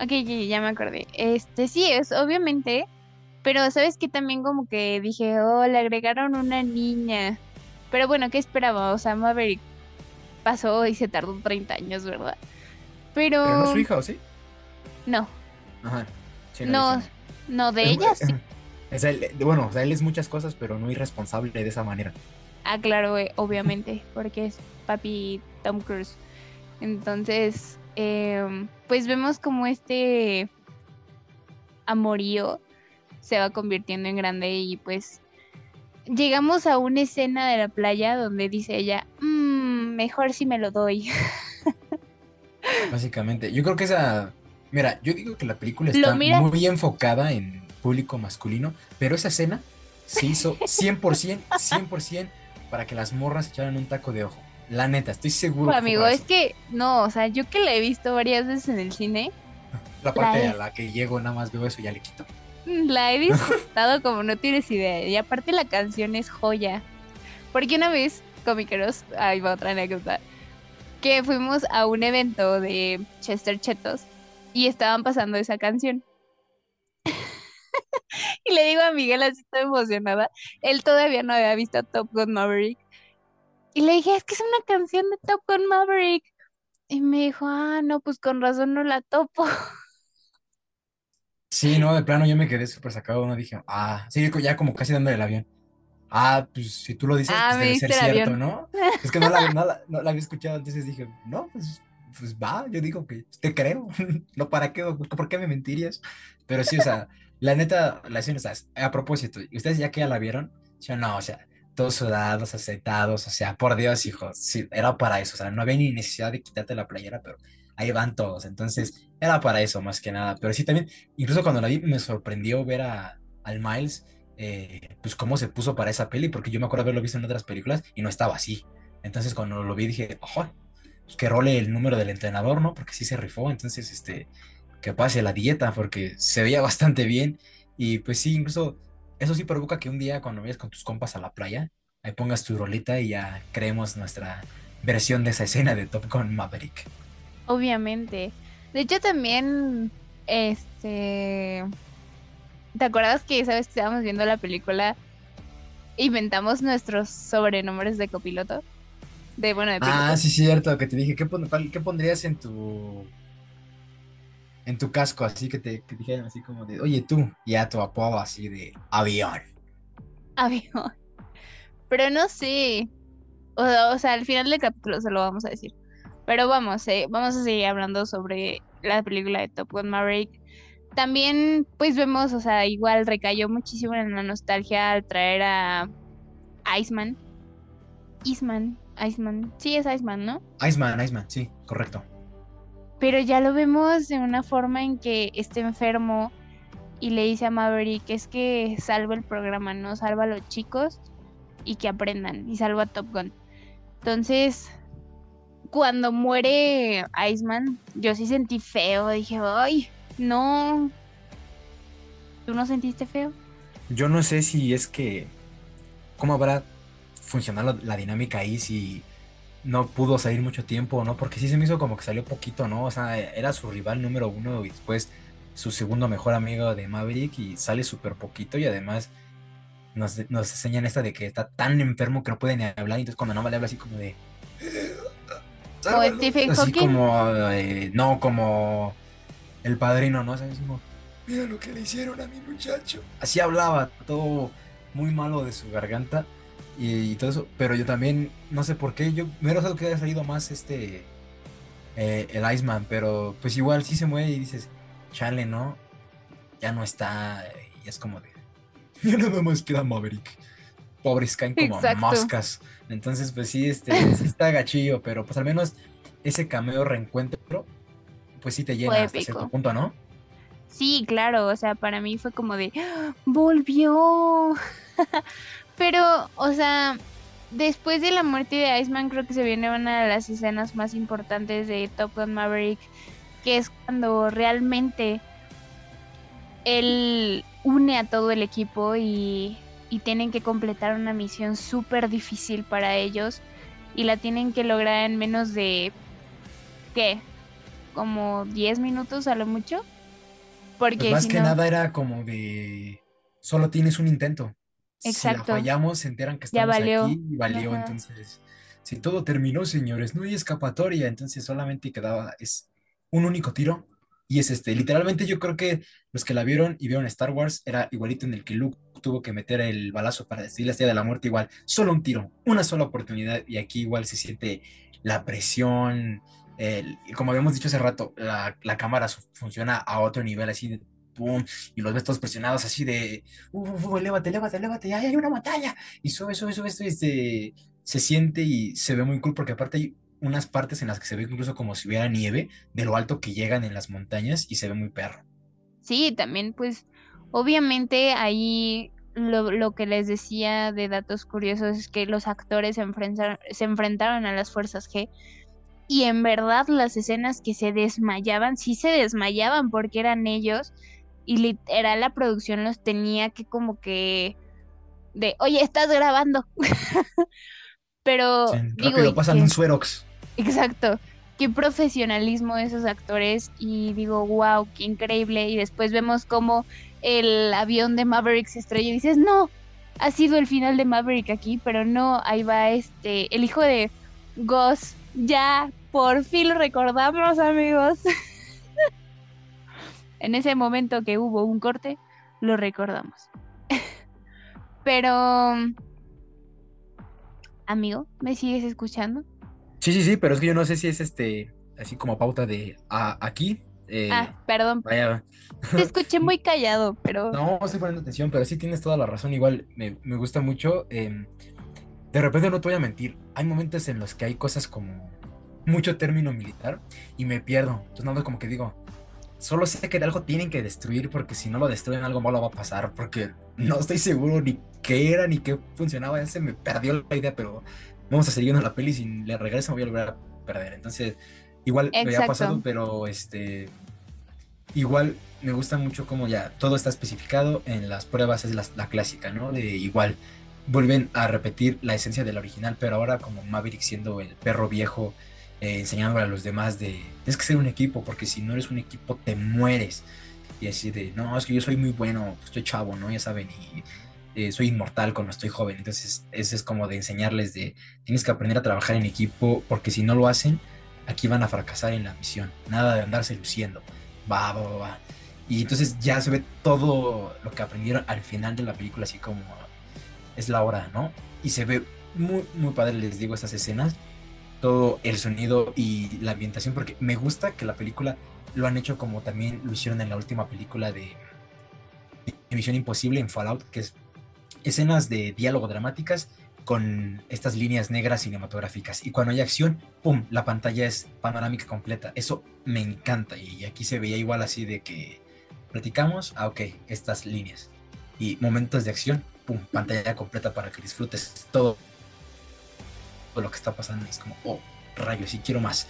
Ok, ya, ya me acordé. Este, sí, es obviamente. Pero sabes que también como que dije, oh, le agregaron una niña. Pero bueno, ¿qué esperaba? O sea, Maverick pasó y se tardó 30 años, ¿verdad? Pero. Pero no es su hija, ¿o sí? No, Ajá. Sí, no, no, de Es- ella sí. Él- bueno, o sea, él es muchas cosas, pero no irresponsable de esa manera. Ah, claro, eh, obviamente, porque es papi Tom Cruise. Entonces, em, pues vemos como este amorío se va convirtiendo en grande y pues llegamos a una escena de la playa donde dice ella, "Mm, mejor si me lo doy. Básicamente. Yo creo que esa. Mira, yo digo que la película está muy enfocada en público masculino, pero esa escena se hizo 100%, 100% para que las morras echaran un taco de ojo. La neta, estoy seguro. fue Amigo, es que no, o sea, yo que la he visto varias veces en el cine, La parte la- a la que llego, nada más veo eso y ya le quito. La he disfrutado como no tienes idea. Y aparte la canción es joya. Porque una vez, comiqueros, ahí va otra anécdota, que fuimos a un evento de Chester Chetos y estaban pasando esa canción. y le digo a Miguel así toda emocionada, él todavía no había visto Top Gun Maverick. Y le dije, es que es una canción de Top Gun Maverick. Y me dijo, ah, no, pues con razón no la topo. Sí, no, de plano yo me quedé súper sacado, no dije, ah, sí, ya como casi dándole el avión. Ah, pues si tú lo dices, Ah, pues debe ser cierto, avión. ¿no? Es que no la, no la- no la había escuchado, entonces dije, no, pues, pues va, yo digo que te creo, no, ¿para qué? ¿Por qué me mentirías? Pero sí, o sea, la neta, la escena, o sea, a propósito, y ustedes ya que ya la vieron, sí o no, o sea, todos sudados, aceitados, o sea, por Dios, hijos, sí, era para eso, o sea, no había ni necesidad de quitarte la playera, pero ahí van todos, entonces era para eso más que nada, pero sí también, incluso cuando la vi me sorprendió ver a, al Miles, eh, pues cómo se puso para esa peli, porque yo me acuerdo haberlo visto en otras películas y no estaba así, entonces cuando lo vi dije, ojo, pues que role el número del entrenador, ¿no? Porque sí se rifó, entonces, este, que pase la dieta, porque se veía bastante bien y pues sí, incluso eso sí provoca que un día cuando vayas con tus compas a la playa, ahí pongas tu rolita y ya creemos nuestra versión de esa escena de Top Gun Maverick. Obviamente. De hecho, también, este... ¿Te acuerdas que esa vez que estábamos viendo la película, inventamos nuestros sobrenombres de copiloto? De, bueno, de piloto. Ah, sí, cierto, que te dije, ¿qué, pon- cuál- qué pondrías en tu en tu casco? Así que te que dijeran así como de, oye tú, ya tu apodo así de avión. avión. Pero no sé. O, o sea, al final del capítulo se lo vamos a decir. Pero vamos, eh, vamos a seguir hablando sobre la película de Top Gun Maverick. También, pues vemos, o sea, igual recayó muchísimo en la nostalgia al traer a Iceman. Iceman, Iceman. Sí, es Iceman, ¿no? Iceman, Iceman, sí, correcto. Pero ya lo vemos de una forma en que está enfermo y le dice a Maverick es que salva el programa, ¿no? Salva a los chicos y que aprendan y salva a Top Gun. Entonces, cuando muere Iceman, yo sí sentí feo. Dije, ay, no. ¿Tú no sentiste feo? Yo no sé si es que. ¿Cómo habrá funcionado la dinámica ahí si no pudo salir mucho tiempo o no? Porque sí se me hizo como que salió poquito, ¿no? O sea, era su rival número uno y después su segundo mejor amigo de Maverick y sale súper poquito y además nos, nos enseñan esta de que está tan enfermo que no puede ni hablar y entonces cuando no le habla así como de... Como Stephen Así Hawking. como, eh, no, como el padrino, ¿no? ¿Sabes? Como, mira lo que le hicieron a mi muchacho. Así hablaba, todo muy malo de su garganta y, y todo eso. Pero yo también, no sé por qué, yo me hubiera que haya salido más este, eh, el Iceman, pero pues igual sí se mueve y dices, chale, ¿no? Ya no está, y es como de, ya nada más queda Maverick. Pobres caen como Exacto. moscas. Entonces, pues sí, este, sí está gachillo, pero pues al menos ese cameo reencuentro, pues sí te llena Fue hasta cierto punto, ¿no? Sí, claro, o sea, para mí fue como de, ¡Ah! volvió. Pero, o sea, después de la muerte de Iceman, creo que se viene una de las escenas más importantes de Top Gun Maverick, que es cuando realmente él une a todo el equipo y, y tienen que completar una misión súper difícil para ellos y la tienen que lograr en menos de, ¿qué? Como 10 minutos a lo mucho. Porque Pues más si que no- nada era como de, solo tienes un intento. Si Exacto. la fallamos, se enteran que Ya estamos valió. aquí y valió. Ajá. Entonces, si todo terminó, señores, no hay escapatoria. Entonces solamente quedaba, es un único tiro. Y es este, literalmente yo creo que los que la vieron y vieron Star Wars era igualito en el que Luke tuvo que meter el balazo para destruir la estrella de la muerte, igual, solo un tiro, una sola oportunidad. Y aquí igual se siente la presión, el- como habíamos dicho hace rato, la, la cámara funciona a otro nivel, así de pum, y los ves todos presionados, así de, uf, uf, elévate, elévate, elévate, ay, hay una montaña, y sube, sube, sube, esto, y se, siente y se ve muy cool, porque aparte unas partes en las que se ve incluso como si hubiera nieve de lo alto que llegan en las montañas y se ve muy perro. Sí, también pues obviamente ahí lo, lo que les decía de datos curiosos es que los actores se, se enfrentaron a las fuerzas G y en verdad las escenas que se desmayaban, sí se desmayaban porque eran ellos y literal la producción los tenía que como que de, oye, estás grabando. Pero Sí, digo, rápido, y pasan que- un suerox. Exacto. Qué profesionalismo de esos actores y digo, wow, qué increíble. Y después vemos cómo el avión de Maverick se estrella y dices, no, ha sido el final de Maverick aquí, pero no, ahí va este, el hijo de Gus. Ya, por fin lo recordamos, amigos. en ese momento que hubo un corte, lo recordamos. pero, amigo, ¿me sigues escuchando? Sí, sí, sí, pero es que yo no sé si es este, así como pauta de ah, aquí. eh, Ah, perdón, vaya, te escuché muy callado, pero... No, estoy poniendo atención, pero sí tienes toda la razón. Igual me, me gusta mucho. em, de repente no te voy a mentir. Hay momentos en los que hay cosas como mucho término militar y me pierdo. Entonces nada como que digo, solo sé que algo tienen que destruir porque si no lo destruyen algo malo va a pasar porque no estoy seguro ni qué era ni qué funcionaba. Ya se me perdió la idea, pero vamos a seguir viendo la peli si le regreso me voy a volver a perder. Entonces igual me había Exacto. pasado, pero este igual me gusta mucho como ya todo está especificado en las pruebas, es la, la clásica, ¿no? De igual vuelven a repetir la esencia del original, pero ahora como Maverick siendo el perro viejo, eh, enseñándole a los demás de, tienes que ser un equipo, porque si no eres un equipo te mueres. Y así de, no, es que yo soy muy bueno, estoy chavo, ¿no? Ya saben, y eh, soy inmortal cuando estoy joven. Entonces, eso es como de enseñarles de, tienes que aprender a trabajar en equipo, porque si no lo hacen, aquí van a fracasar en la misión. Nada de andarse luciendo. Va, va, va, va. Y entonces ya se ve todo lo que aprendieron al final de la película, así como es la hora, ¿no? Y se ve muy, muy padre, les digo, esas escenas, todo el sonido y la ambientación, porque me gusta que la película lo han hecho como también lo hicieron en la última película de Misión Imposible en Fallout, que es escenas de diálogo dramáticas con estas líneas negras cinematográficas. Y cuando hay acción, ¡pum!, la pantalla es panorámica completa. Eso me encanta. Y aquí se veía igual así de que platicamos, ah, ok, estas líneas. Y momentos de acción, ¡pum!, pantalla completa para que disfrutes todo lo que está pasando. Es como, oh, rayos, sí quiero más.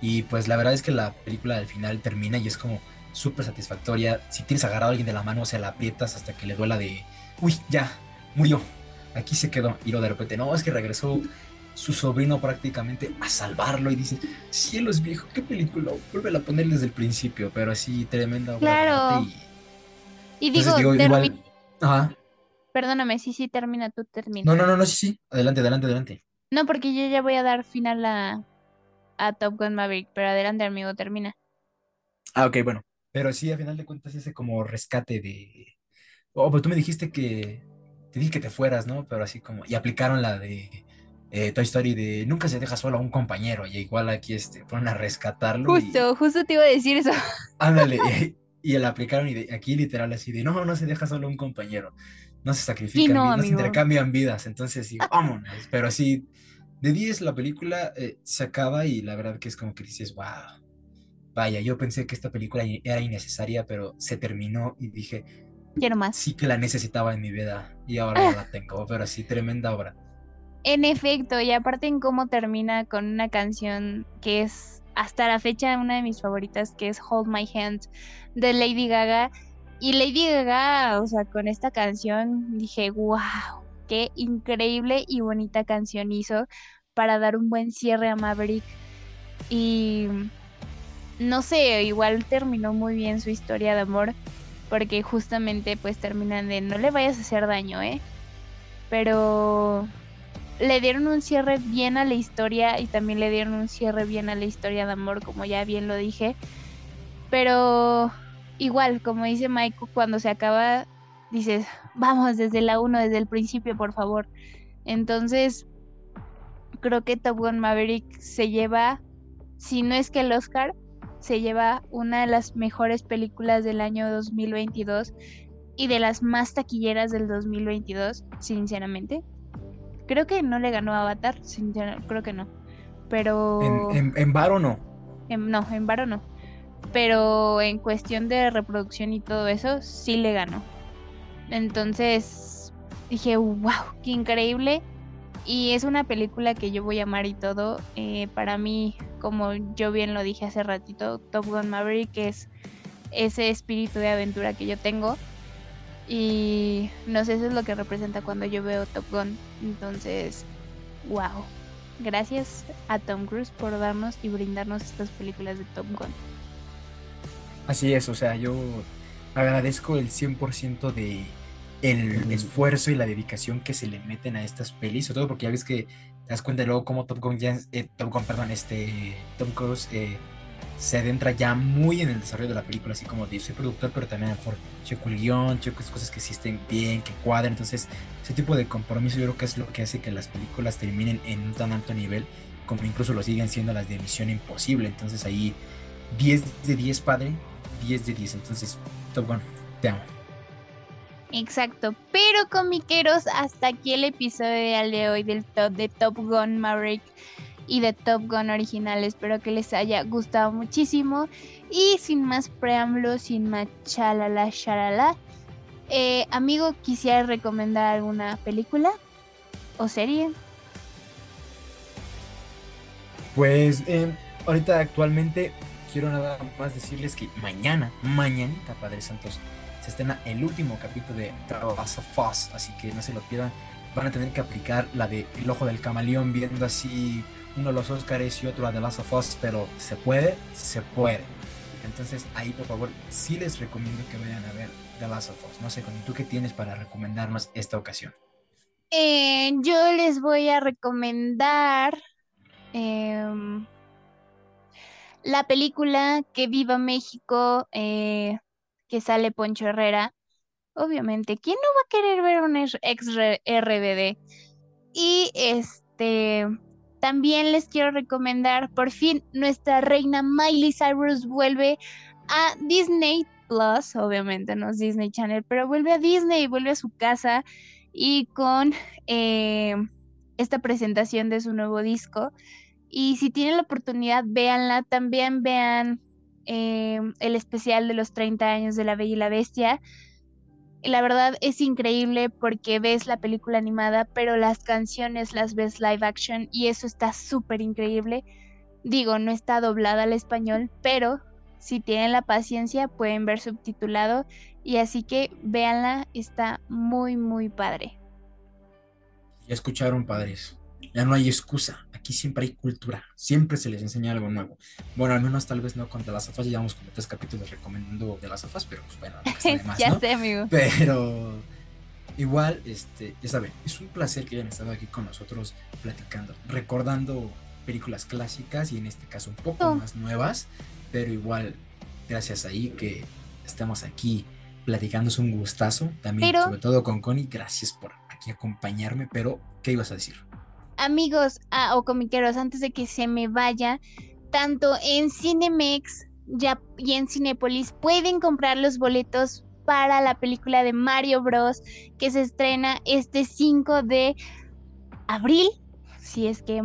Y pues la verdad es que la película al final termina y es como súper satisfactoria. Si tienes agarrado a alguien de la mano, o sea, la aprietas hasta que le duela de, uy, ya, murió, aquí se quedó. Y luego de repente, no, es que regresó su sobrino prácticamente a salvarlo y dice, cielos viejo, qué película, vuelve a poner desde el principio, pero así tremenda. Claro. Y, Y digo, digo, igual, ajá. perdóname, sí, sí, termina, tú termina. No, no, no, no, sí, sí, adelante, adelante, adelante. No, porque yo ya voy a dar final a, a Top Gun Maverick, pero adelante, amigo, termina. Ah, ok, bueno. Pero sí, a final de cuentas, ese como rescate de. Oh, pues tú me dijiste que. Te dije que te fueras, ¿no? Pero así como. Y aplicaron la de eh, Toy Story de nunca se deja solo a un compañero. Y igual aquí este, fueron a rescatarlo. y- Justo, justo te iba a decir eso. ándale. Y, y la aplicaron y de, aquí literal así de no, no se deja solo a un compañero. No se sacrifican, no, no se intercambian vidas. Entonces, sí, vámonos. Pero sí, de 10 la película eh, se acaba y la verdad que es como que dices, wow. Vaya, yo pensé que esta película era innecesaria, pero se terminó y dije, Quiero más. sí que la necesitaba en mi vida y ahora la tengo, pero sí, tremenda obra. En efecto, y aparte en cómo termina con una canción que es hasta la fecha una de mis favoritas, que es Hold My Hand de Lady Gaga. Y Lady Gaga, o sea, con esta canción dije, wow, qué increíble y bonita canción hizo para dar un buen cierre a Maverick. Y no sé, igual terminó muy bien su historia de amor, porque justamente pues terminan de no le vayas a hacer daño, ¿eh? Pero le dieron un cierre bien a la historia y también le dieron un cierre bien a la historia de amor, como ya bien lo dije. Pero igual, como dice Michael, cuando se acaba, dices, vamos desde la 1, desde el principio, por favor. Entonces, creo que Top Gun Maverick se lleva, si no es que el Oscar, se lleva una de las mejores películas del año 2022 y de las más taquilleras del 2022, sinceramente. Creo que no le ganó a Avatar, sinceramente, creo que no. Pero En, en, en Varo no. en- no, en Varo no. Pero en cuestión de reproducción y todo eso, sí le ganó. Entonces dije, wow, qué increíble. Y es una película que yo voy a amar y todo. Eh, para mí, como yo bien lo dije hace ratito, Top Gun Maverick es ese espíritu de aventura que yo tengo. Y no sé, eso es lo que representa cuando yo veo Top Gun. Entonces, wow. Gracias a Tom Cruise por darnos y brindarnos estas películas de Top Gun. Así es, o sea, yo agradezco el 100% de el esfuerzo y la dedicación que se le meten a estas pelis, sobre todo porque ya ves que te das cuenta luego cómo Top Gun ya, eh, Top Gun, perdón, este, Tom Cruise eh, se adentra ya muy en el desarrollo de la película, así como de soy productor, pero también a lo mejor checo el guion, checo cosas que estén bien, que cuadren, entonces ese tipo de compromiso yo creo que es lo que hace que las películas terminen en un tan alto nivel como incluso lo siguen siendo las de Misión Imposible, entonces ahí 10 de 10 padre, 10 de 10, entonces Top Gun, te amo. Exacto, pero comiqueros, hasta aquí el episodio de hoy del top de Top Gun Maverick y de Top Gun original. Espero que les haya gustado muchísimo. Y sin más preámbulos, sin más chalala, shalala, eh, amigo, quisiera recomendar alguna película o serie. Pues eh, ahorita actualmente quiero nada más decirles que mañana, mañanita, Padre Santos, se estrena el último capítulo de The Last of Us, así que no se lo pierdan. Van a tener que aplicar la de El Ojo del Camaleón, viendo así uno de los Oscars y otro la de Last of Us, pero se puede, se puede. Entonces ahí por favor sí les recomiendo que vayan a ver The Last of Us. No sé, Connie, ¿tú qué tienes para recomendarnos esta ocasión? Eh, yo les voy a recomendar em, la película Que Viva México, eh, que sale Poncho Herrera. obviamente. ¿Quién no va a querer ver un ex RBD? Y este, también les quiero recomendar, por fin, nuestra reina Miley Cyrus vuelve a Disney Plus, obviamente no es Disney Channel, pero vuelve a Disney, vuelve a su casa y con eh, esta presentación de su nuevo disco. Y si tienen la oportunidad, véanla. También vean eh, el especial de los 30 años de La Bella y la Bestia. La verdad es increíble porque ves la película animada, pero las canciones las ves live action y eso está súper increíble. Digo, no está doblada al español, pero si tienen la paciencia pueden ver subtitulado y así que véanla, está muy muy padre. Ya escucharon padres, ya no hay excusa, aquí siempre hay cultura, siempre se les enseña algo nuevo. Bueno, al menos tal vez no con The Last of Us, llevamos como tres capítulos recomendando The Last of Us, pero pues bueno, no ya sé, amigo. Pero igual, este, ya saben, es un placer que hayan estado aquí con nosotros platicando, recordando películas clásicas y en este caso un poco más nuevas pero igual, gracias ahí que estamos aquí platicando, es un gustazo. También, sobre todo con Connie, gracias por aquí acompañarme, pero ¿qué ibas a decir? Amigos ah, o comiqueros, antes de que se me vaya, tanto en Cinemex ya, y en Cinepolis pueden comprar los boletos para la película de Mario Bros. que se estrena este 5 de abril, si es que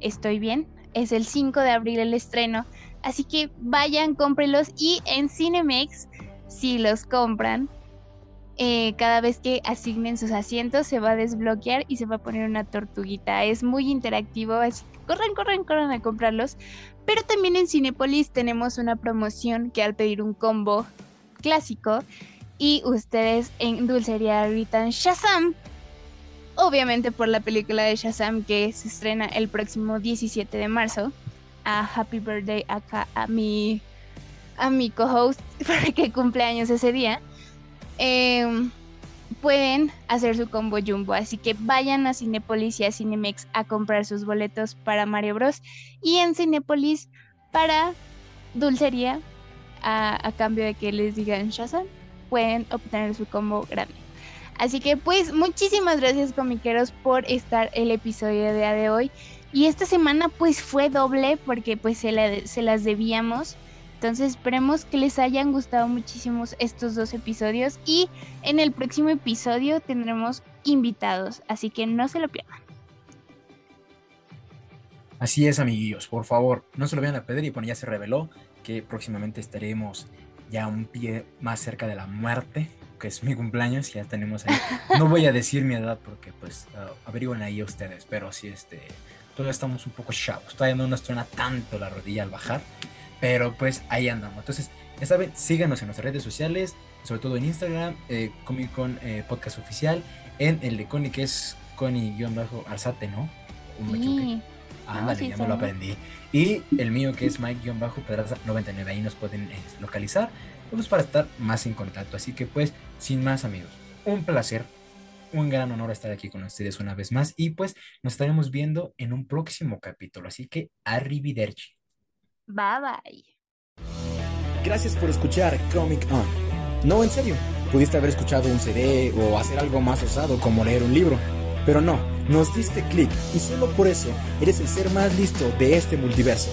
estoy bien, es el 5 de abril el estreno. Así que vayan, cómprenlos y en Cinemex, si los compran, eh, cada vez que asignen sus asientos se va a desbloquear y se va a poner una tortuguita. Es muy interactivo, así que corran, corran, corran a comprarlos. Pero también en Cinepolis tenemos una promoción que al pedir un combo clásico y ustedes en Dulcería gritan Shazam. Obviamente por la película de Shazam que se estrena el próximo 17 de marzo a Happy Birthday acá a mi, a mi co-host que cumpleaños ese día, em, pueden hacer su combo jumbo. Así que vayan a Cinepolis y a Cinemex a comprar sus boletos para Mario Bros. Y en Cinepolis para dulcería, a, cambio de que les digan Shazam, pueden obtener su combo grande. Así que pues muchísimas gracias comiqueros por estar el episodio de hoy. Y esta semana pues fue doble porque pues se las debíamos. Entonces esperemos que les hayan gustado muchísimo estos dos episodios y en el próximo episodio tendremos invitados, así que no se lo pierdan. Así es, amiguillos, por favor, no se lo vayan a perder y bueno, ya se reveló que próximamente estaremos ya un pie más cerca de la muerte, que es mi cumpleaños, ya tenemos ahí. No voy a decir mi edad porque pues uh, averigüen ahí ustedes, pero sí este todavía estamos un poco chavos, todavía no nos truena tanto la rodilla al bajar, pero pues ahí andamos. Entonces, ya saben, síganos en nuestras redes sociales, sobre todo en Instagram, eh, Comic Con eh, Podcast Oficial, en el de Connie que es Connie-Arzate, ¿no? Sí. Ándale, ya me lo aprendí. Y el mío que es Mike-Pedraza99, ahí nos pueden eh, localizar, pues para estar más en contacto. Así que pues, sin más amigos, un placer un gran honor estar aquí con ustedes una vez más y pues nos estaremos viendo en un próximo capítulo. Así que arrivederci. Bye bye. Gracias por escuchar Comic On. No, en serio, pudiste haber escuchado un CD o hacer algo más osado como leer un libro. Pero no, nos diste clic y solo por eso eres el ser más listo de este multiverso.